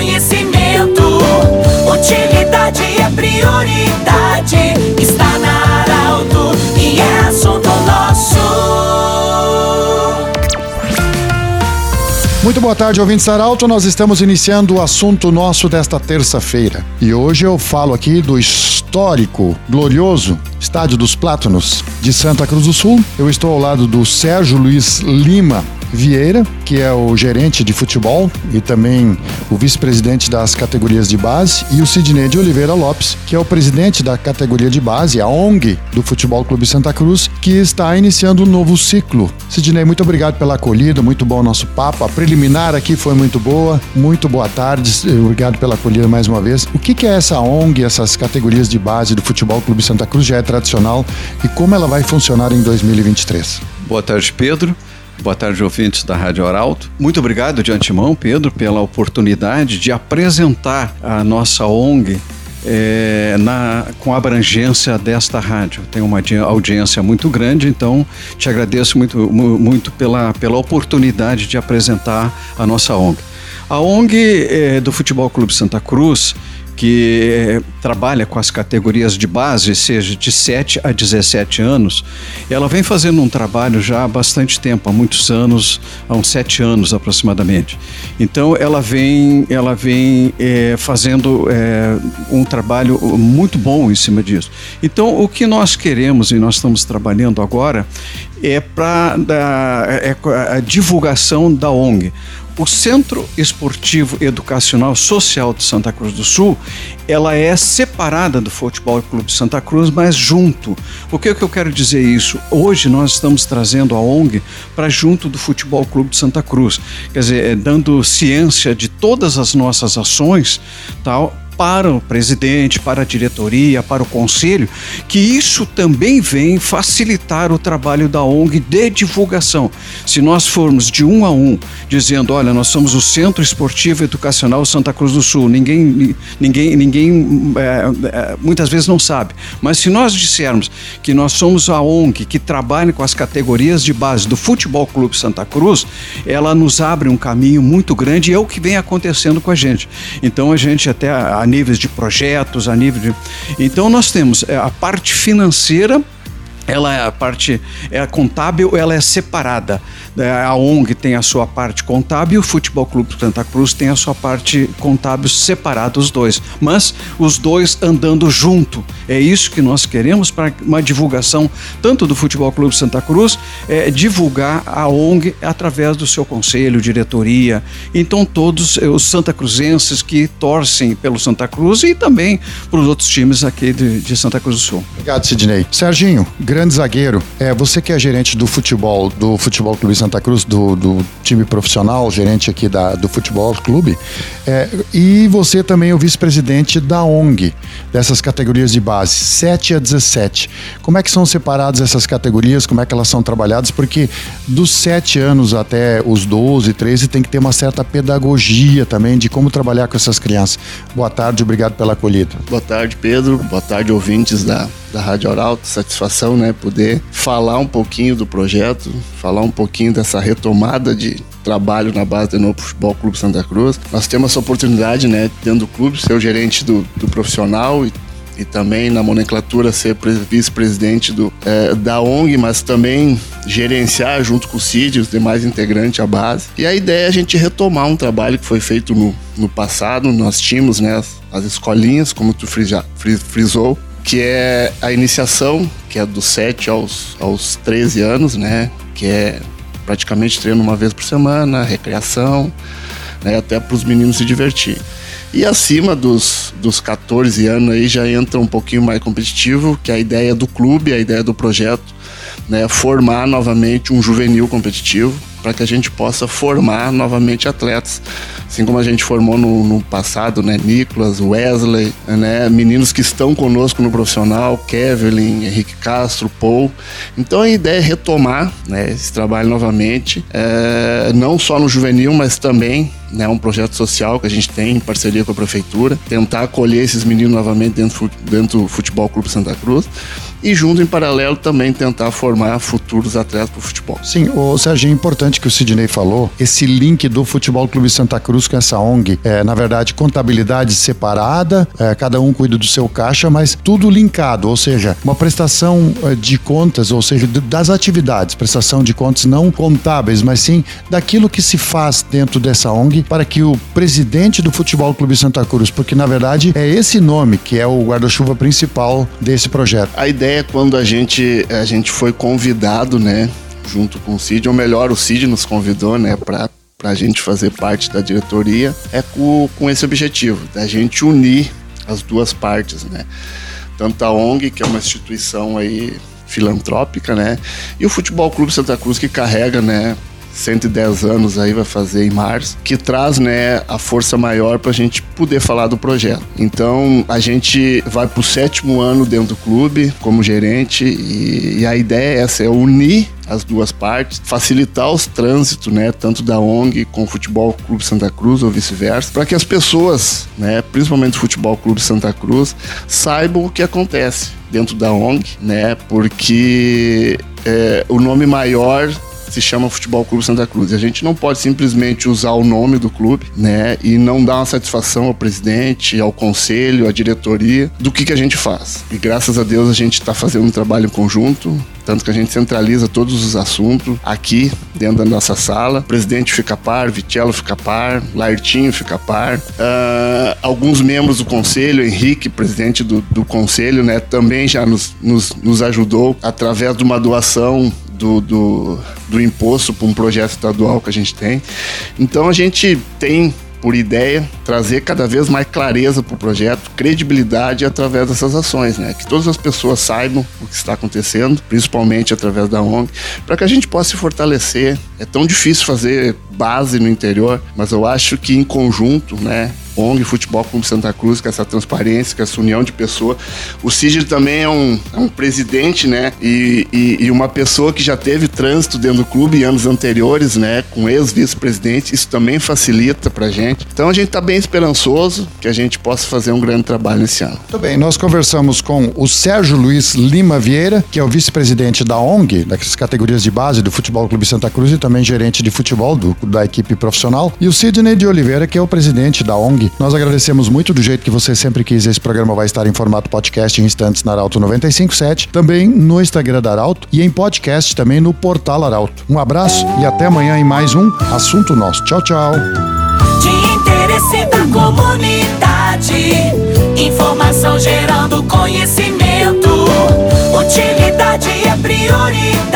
conhecimento. Utilidade é prioridade. Está na Arauto e é assunto nosso. Muito boa tarde, ouvintes Arauto. Nós estamos iniciando o assunto nosso desta terça-feira. E hoje eu falo aqui do histórico, glorioso Estádio dos Plátanos de Santa Cruz do Sul. Eu estou ao lado do Sérgio Luiz Lima, Vieira, que é o gerente de futebol e também o vice-presidente das categorias de base, e o Sidney de Oliveira Lopes, que é o presidente da categoria de base, a ONG do Futebol Clube Santa Cruz, que está iniciando um novo ciclo. Sidney, muito obrigado pela acolhida, muito bom o nosso papo. A preliminar aqui foi muito boa, muito boa tarde, obrigado pela acolhida mais uma vez. O que é essa ONG, essas categorias de base do Futebol Clube Santa Cruz, já é tradicional e como ela vai funcionar em 2023? Boa tarde, Pedro. Boa tarde, ouvintes da Rádio Arauto. Muito obrigado de antemão, Pedro, pela oportunidade de apresentar a nossa ONG é, na, com a abrangência desta rádio. Tem uma audiência muito grande, então te agradeço muito, muito pela, pela oportunidade de apresentar a nossa ONG. A ONG é, do Futebol Clube Santa Cruz que eh, trabalha com as categorias de base, seja de 7 a 17 anos, ela vem fazendo um trabalho já há bastante tempo, há muitos anos, há uns 7 anos aproximadamente. Então ela vem, ela vem é, fazendo é, um trabalho muito bom em cima disso. Então o que nós queremos e nós estamos trabalhando agora é para é a divulgação da ONG. O Centro Esportivo Educacional Social de Santa Cruz do Sul, ela é separada do Futebol Clube Santa Cruz, mas junto. O que, é que eu quero dizer isso? Hoje nós estamos trazendo a ONG para junto do Futebol Clube de Santa Cruz, quer dizer, é, dando ciência de todas as nossas ações, tal, para o presidente, para a diretoria, para o conselho, que isso também vem facilitar o trabalho da ONG de divulgação. Se nós formos de um a um, dizendo, olha, nós somos o Centro Esportivo Educacional Santa Cruz do Sul, ninguém, ninguém, ninguém é, é, muitas vezes não sabe. Mas se nós dissermos que nós somos a ONG que trabalha com as categorias de base do Futebol Clube Santa Cruz, ela nos abre um caminho muito grande e é o que vem acontecendo com a gente. Então a gente até a níveis de projetos, a nível de. Então nós temos é, a parte financeira ela é a parte é contábil, ela é separada. É, a ONG tem a sua parte contábil, o Futebol Clube Santa Cruz tem a sua parte contábil separada, os dois. Mas os dois andando junto. É isso que nós queremos para uma divulgação tanto do Futebol Clube Santa Cruz, é, divulgar a ONG através do seu conselho, diretoria. Então todos os santa cruzenses que torcem pelo Santa Cruz e também para os outros times aqui de, de Santa Cruz do Sul. Obrigado, Sidney. Serginho, grande zagueiro. É, você que é gerente do futebol, do Futebol Clube Santa Cruz, do, do time profissional, gerente aqui da, do Futebol Clube, é, e você também é o vice-presidente da ONG, dessas categorias de base, 7 a 17. Como é que são separadas essas categorias, como é que elas são trabalhadas? Porque dos 7 anos até os 12, 13, tem que ter uma certa pedagogia também de como trabalhar com essas crianças. Boa tarde, obrigado pela acolhida. Boa tarde, Pedro. Boa tarde, ouvintes da da Rádio Oral, satisfação, né, poder falar um pouquinho do projeto, falar um pouquinho dessa retomada de trabalho na base do Novo Futebol Clube Santa Cruz. Nós temos essa oportunidade, né, dentro do clube, ser o gerente do, do profissional e e também na nomenclatura ser vice-presidente é, da ONG, mas também gerenciar junto com o CID, os demais integrantes, a base. E a ideia é a gente retomar um trabalho que foi feito no, no passado, nós tínhamos né, as, as escolinhas, como tu frisou, que é a iniciação, que é dos 7 aos, aos 13 anos, né? Que é praticamente treino uma vez por semana, recreação, né? até para os meninos se divertir. E acima dos, dos 14 anos aí já entra um pouquinho mais competitivo, que é a ideia do clube, a ideia do projeto, né? Formar novamente um juvenil competitivo para que a gente possa formar novamente atletas assim como a gente formou no, no, passado, né? Nicolas, Wesley, né? Meninos que estão conosco no profissional, Kevin, Henrique Castro, Paul. Então a ideia é retomar né, esse trabalho novamente, é, não só no juvenil, mas também né, um projeto social que a gente tem em parceria com a prefeitura, tentar acolher esses meninos novamente dentro, dentro do Futebol Clube Santa Cruz e junto em paralelo também tentar formar futuros atletas para o futebol. Sim, o Sérgio, é importante que o Sidney falou, esse link do Futebol Clube Santa Cruz Com essa ONG. É, na verdade, contabilidade separada, é, cada um cuida do seu caixa, mas tudo linkado, ou seja, uma prestação é, de contas, ou seja, das atividades, prestação de contas não contábeis, mas sim daquilo que se faz dentro dessa ONG para que o presidente do Futebol Clube Santa Cruz, porque na verdade é esse nome que é o guarda-chuva principal desse projeto. A ideia é quando a gente a gente foi convidado, né, junto com o Cid, ou melhor, o Cid nos convidou, né, para para a gente fazer parte da diretoria, é com, com esse objetivo, da gente unir as duas partes, né? Tanto a ONG, que é uma instituição aí filantrópica, né? E o Futebol Clube Santa Cruz, que carrega, né, 110 anos aí vai fazer em março, que traz né, a força maior para a gente poder falar do projeto. Então a gente vai para o sétimo ano dentro do clube como gerente e, e a ideia é essa, é unir as duas partes, facilitar os trânsitos, né, tanto da ONG com o Futebol Clube Santa Cruz ou vice-versa, para que as pessoas, né, principalmente o Futebol Clube Santa Cruz, saibam o que acontece dentro da ONG, né, porque é, o nome maior se chama Futebol Clube Santa Cruz. E a gente não pode simplesmente usar o nome do clube, né, e não dar uma satisfação ao presidente, ao conselho, à diretoria do que, que a gente faz. E graças a Deus a gente está fazendo um trabalho em conjunto, tanto que a gente centraliza todos os assuntos aqui dentro da nossa sala. O presidente fica par, Vitello fica par, Laertinho fica par. Uh, alguns membros do conselho, Henrique, presidente do, do conselho, né, também já nos, nos, nos ajudou através de uma doação do, do, do imposto para um projeto estadual que a gente tem. Então a gente tem por ideia trazer cada vez mais clareza para o projeto, credibilidade através dessas ações, né? Que todas as pessoas saibam o que está acontecendo, principalmente através da ONG, para que a gente possa se fortalecer. É tão difícil fazer base no interior, mas eu acho que em conjunto, né, ONG Futebol Clube Santa Cruz, com essa transparência, com essa união de pessoa. O Cid também é um, é um presidente, né? E, e, e, uma pessoa que já teve trânsito dentro do clube em anos anteriores, né? Com ex-vice-presidente, isso também facilita pra gente. Então a gente tá bem esperançoso que a gente possa fazer um grande trabalho nesse ano. Muito bem, nós conversamos com o Sérgio Luiz Lima Vieira, que é o vice-presidente da ONG, das categorias de base do Futebol Clube Santa Cruz e também gerente de futebol do, da equipe profissional, e o Sidney de Oliveira, que é o presidente da ONG nós agradecemos muito do jeito que você sempre quis. Esse programa vai estar em formato podcast em instantes na Arauto 957, também no Instagram da Arauto e em podcast também no portal Arauto. Um abraço e até amanhã em mais um Assunto Nosso. Tchau, tchau. De interesse da comunidade, informação gerando conhecimento. Utilidade é prioridade